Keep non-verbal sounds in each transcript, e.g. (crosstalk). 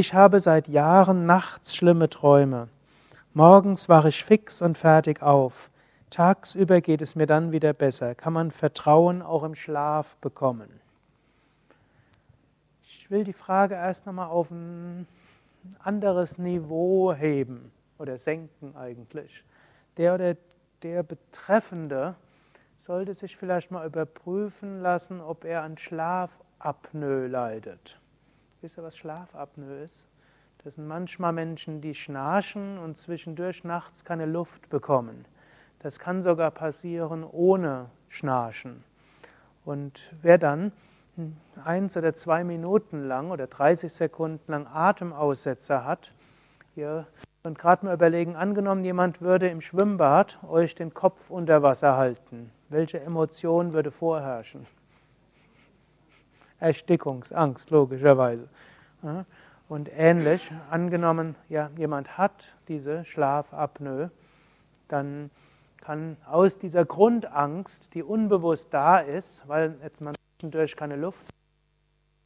Ich habe seit Jahren nachts schlimme Träume. Morgens wache ich fix und fertig auf. Tagsüber geht es mir dann wieder besser. Kann man Vertrauen auch im Schlaf bekommen? Ich will die Frage erst nochmal auf ein anderes Niveau heben oder senken eigentlich. Der oder der Betreffende sollte sich vielleicht mal überprüfen lassen, ob er an Schlafapnoe leidet. Wisst ihr, was Schlafapnoe ist? Das sind manchmal Menschen, die schnarchen und zwischendurch nachts keine Luft bekommen. Das kann sogar passieren ohne Schnarchen. Und wer dann eins oder zwei Minuten lang oder 30 Sekunden lang Atemaussetzer hat, ihr könnt gerade mal überlegen, angenommen, jemand würde im Schwimmbad euch den Kopf unter Wasser halten. Welche Emotion würde vorherrschen? Erstickungsangst, logischerweise. Und ähnlich, angenommen, ja, jemand hat diese Schlafapnoe, dann kann aus dieser Grundangst, die unbewusst da ist, weil jetzt man zwischendurch keine Luft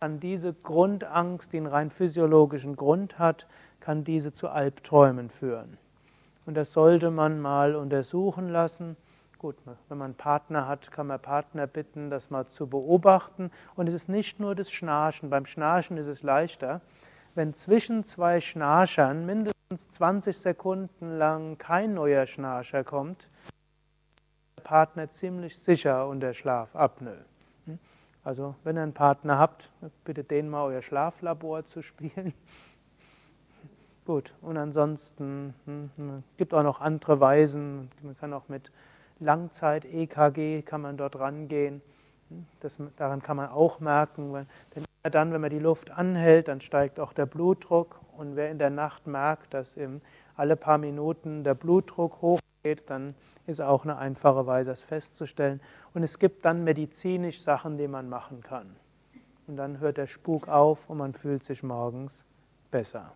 kann diese Grundangst, die einen rein physiologischen Grund hat, kann diese zu Albträumen führen. Und das sollte man mal untersuchen lassen. Gut, wenn man einen Partner hat, kann man Partner bitten, das mal zu beobachten. Und es ist nicht nur das Schnarchen. Beim Schnarchen ist es leichter. Wenn zwischen zwei Schnarchern mindestens 20 Sekunden lang kein neuer Schnarcher kommt, Partner ziemlich sicher unter Schlafapnoe. Hm? Also, wenn ihr einen Partner habt, bitte den mal euer Schlaflabor zu spielen. (laughs) Gut, und ansonsten hm, hm, gibt auch noch andere Weisen. Man kann auch mit Langzeit-EKG kann man dort rangehen. Hm, das, daran kann man auch merken, weil, denn dann, wenn man die Luft anhält, dann steigt auch der Blutdruck. Und wer in der Nacht merkt, dass im, alle paar Minuten der Blutdruck hoch geht, dann ist auch eine einfache Weise, das festzustellen. Und es gibt dann medizinisch Sachen, die man machen kann. Und dann hört der Spuk auf und man fühlt sich morgens besser.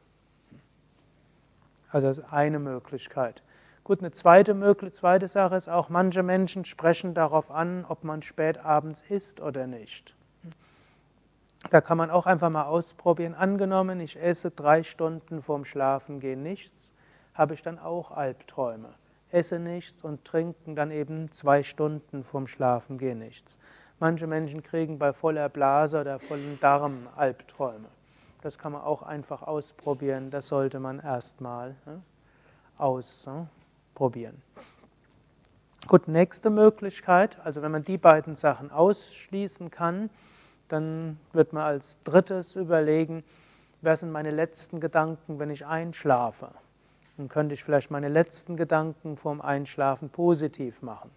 Also das ist eine Möglichkeit. Gut, eine zweite, zweite Sache ist auch, manche Menschen sprechen darauf an, ob man spät abends isst oder nicht. Da kann man auch einfach mal ausprobieren. Angenommen, ich esse drei Stunden vorm Schlafengehen nichts, habe ich dann auch Albträume esse nichts und trinken dann eben zwei Stunden vorm Schlafengehen nichts. Manche Menschen kriegen bei voller Blase oder vollen Darm Albträume. Das kann man auch einfach ausprobieren. Das sollte man erstmal ne, ausprobieren. Gut, nächste Möglichkeit, also wenn man die beiden Sachen ausschließen kann, dann wird man als drittes überlegen, wer sind meine letzten Gedanken, wenn ich einschlafe. Dann könnte ich vielleicht meine letzten Gedanken vorm Einschlafen positiv machen.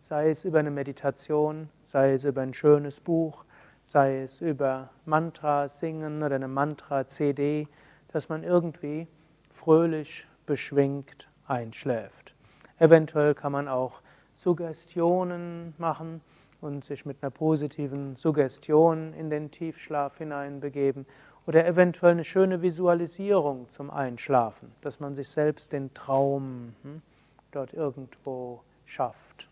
Sei es über eine Meditation, sei es über ein schönes Buch, sei es über Mantra singen oder eine Mantra-CD, dass man irgendwie fröhlich, beschwingt einschläft. Eventuell kann man auch Suggestionen machen und sich mit einer positiven Suggestion in den Tiefschlaf hineinbegeben oder eventuell eine schöne Visualisierung zum Einschlafen, dass man sich selbst den Traum hm, dort irgendwo schafft.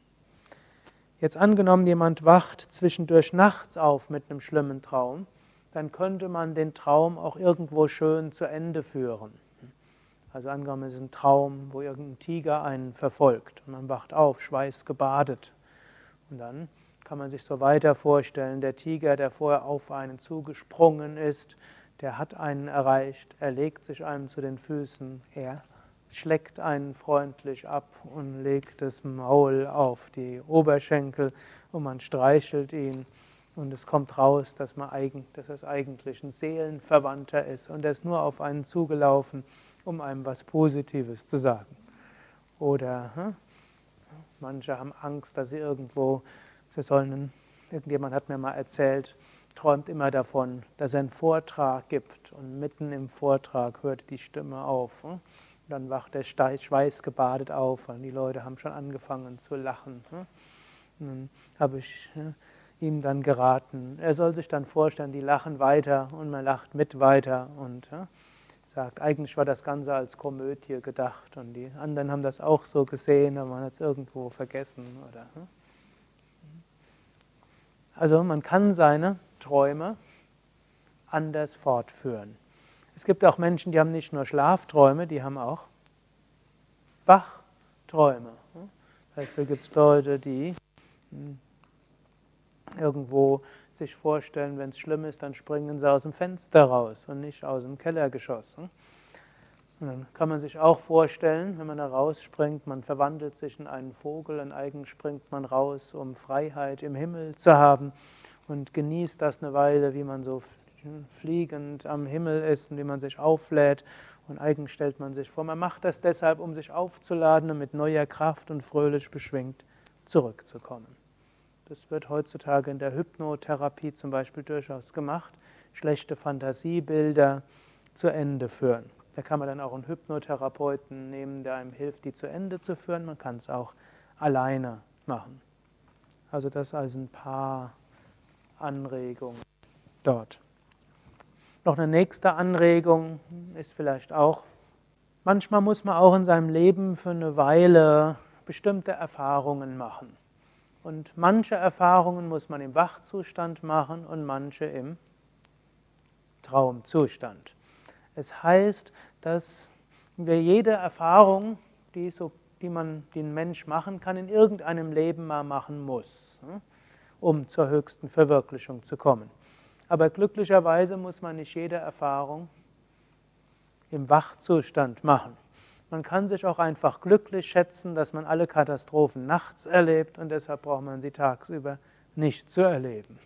Jetzt angenommen, jemand wacht zwischendurch nachts auf mit einem schlimmen Traum, dann könnte man den Traum auch irgendwo schön zu Ende führen. Also angenommen, es ist ein Traum, wo irgendein Tiger einen verfolgt und man wacht auf, schweißgebadet. Und dann kann man sich so weiter vorstellen, der Tiger, der vorher auf einen zugesprungen ist, der hat einen erreicht, er legt sich einem zu den Füßen, er schlägt einen freundlich ab und legt das Maul auf die Oberschenkel und man streichelt ihn und es kommt raus, dass, man eigen, dass es eigentlich ein Seelenverwandter ist und er ist nur auf einen zugelaufen, um einem was Positives zu sagen. Oder hm? manche haben Angst, dass sie irgendwo, sie sollen, irgendjemand hat mir mal erzählt, träumt immer davon, dass er einen Vortrag gibt und mitten im Vortrag hört die Stimme auf. Hm? Dann wacht er schweißgebadet auf und die Leute haben schon angefangen zu lachen. Hm? Dann habe ich hm, ihm dann geraten, er soll sich dann vorstellen, die lachen weiter und man lacht mit weiter und sagt, eigentlich war das Ganze als Komödie gedacht und die anderen haben das auch so gesehen, aber man hat es irgendwo vergessen. Oder, also man kann seine Träume anders fortführen. Es gibt auch Menschen, die haben nicht nur Schlafträume, die haben auch Wachträume. Zum Beispiel gibt es Leute, die hm, irgendwo sich vorstellen, wenn es schlimm ist, dann springen sie aus dem Fenster raus und nicht aus dem Kellergeschoss. Und dann kann man sich auch vorstellen, wenn man da rausspringt, man verwandelt sich in einen Vogel, und eigen springt man raus, um Freiheit im Himmel zu haben und genießt das eine Weile, wie man so fliegend am Himmel ist und wie man sich auflädt. Und eigen stellt man sich vor, man macht das deshalb, um sich aufzuladen und mit neuer Kraft und fröhlich beschwingt zurückzukommen. Das wird heutzutage in der Hypnotherapie zum Beispiel durchaus gemacht, schlechte Fantasiebilder zu Ende führen. Da kann man dann auch einen Hypnotherapeuten nehmen, der einem hilft, die zu Ende zu führen. Man kann es auch alleine machen. Also das als ein paar Anregungen dort. Noch eine nächste Anregung ist vielleicht auch, manchmal muss man auch in seinem Leben für eine Weile bestimmte Erfahrungen machen. Und manche Erfahrungen muss man im Wachzustand machen und manche im Traumzustand. Es heißt, dass wir jede Erfahrung, die, so, die, man, die ein Mensch machen kann, in irgendeinem Leben mal machen muss, ne, um zur höchsten Verwirklichung zu kommen. Aber glücklicherweise muss man nicht jede Erfahrung im Wachzustand machen. Man kann sich auch einfach glücklich schätzen, dass man alle Katastrophen nachts erlebt und deshalb braucht man sie tagsüber nicht zu erleben.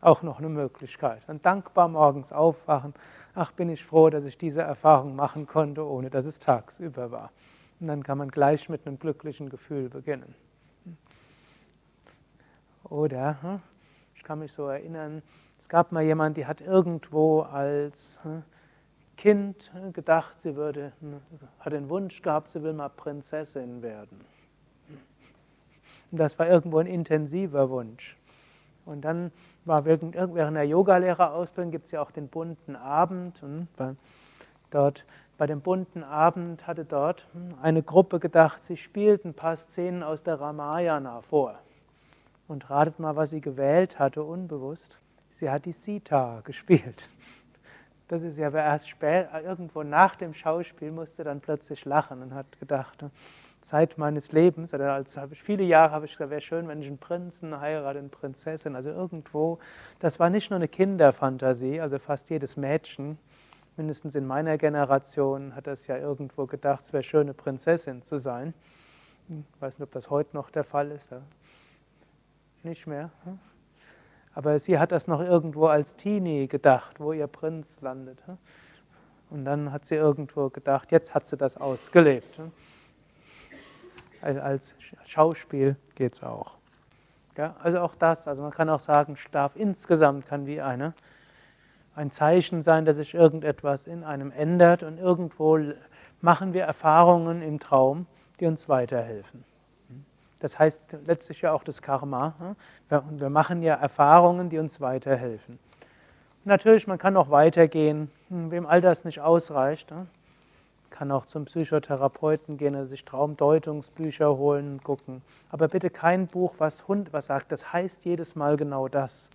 Auch noch eine Möglichkeit. Dann dankbar morgens aufwachen ach bin ich froh, dass ich diese Erfahrung machen konnte, ohne dass es tagsüber war. Und dann kann man gleich mit einem glücklichen Gefühl beginnen. Oder, hm, ich kann mich so erinnern, es gab mal jemand, die hat irgendwo als hm, Kind gedacht, sie würde, hm, hat den Wunsch gehabt, sie will mal Prinzessin werden. Und das war irgendwo ein intensiver Wunsch. Und dann war während, während der Yogalehrerausbildung gibt es ja auch den bunten Abend. Und dort bei dem bunten Abend hatte dort eine Gruppe gedacht, sie spielt ein paar Szenen aus der Ramayana vor. Und ratet mal, was sie gewählt hatte, unbewusst. Sie hat die Sita gespielt. Das ist ja, wer erst spät, irgendwo nach dem Schauspiel musste dann plötzlich lachen und hat gedacht, Zeit meines Lebens, oder als habe ich viele Jahre habe ich gesagt, wäre schön, wenn ich einen Prinzen heirate, eine Prinzessin, also irgendwo. Das war nicht nur eine Kinderfantasie, also fast jedes Mädchen, mindestens in meiner Generation, hat das ja irgendwo gedacht, es wäre schön, eine Prinzessin zu sein. Ich weiß nicht, ob das heute noch der Fall ist. Nicht mehr. Aber sie hat das noch irgendwo als Teenie gedacht, wo ihr Prinz landet. Hm? Und dann hat sie irgendwo gedacht, jetzt hat sie das ausgelebt. Hm? als Schauspiel geht es auch. Ja, also auch das, also man kann auch sagen, Schlaf insgesamt kann wie eine, ein Zeichen sein, dass sich irgendetwas in einem ändert und irgendwo machen wir Erfahrungen im Traum, die uns weiterhelfen. Das heißt letztlich ja auch das Karma. Wir machen ja Erfahrungen, die uns weiterhelfen. Natürlich, man kann auch weitergehen, hm, wem all das nicht ausreicht kann auch zum Psychotherapeuten gehen oder sich Traumdeutungsbücher holen und gucken. Aber bitte kein Buch, was Hund was sagt. Das heißt jedes Mal genau das.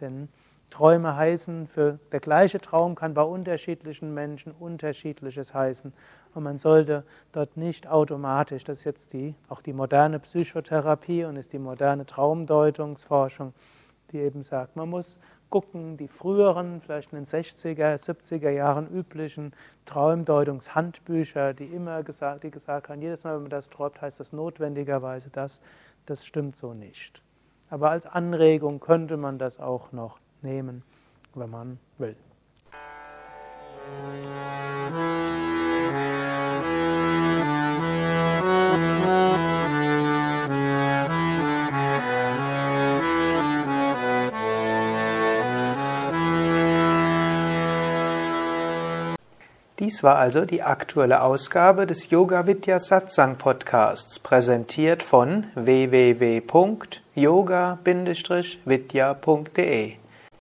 Denn Träume heißen, für der gleiche Traum kann bei unterschiedlichen Menschen unterschiedliches heißen. Und man sollte dort nicht automatisch, das ist jetzt die, auch die moderne Psychotherapie und ist die moderne Traumdeutungsforschung, die eben sagt, man muss gucken, die früheren, vielleicht in den 60er, 70er Jahren üblichen Traumdeutungshandbücher, die immer gesagt, die gesagt haben, jedes Mal, wenn man das träumt, heißt das notwendigerweise das. Das stimmt so nicht. Aber als Anregung könnte man das auch noch nehmen, wenn man will. Dies war also die aktuelle Ausgabe des Yoga Vidya Satsang Podcasts, präsentiert von www.yoga-vidya.de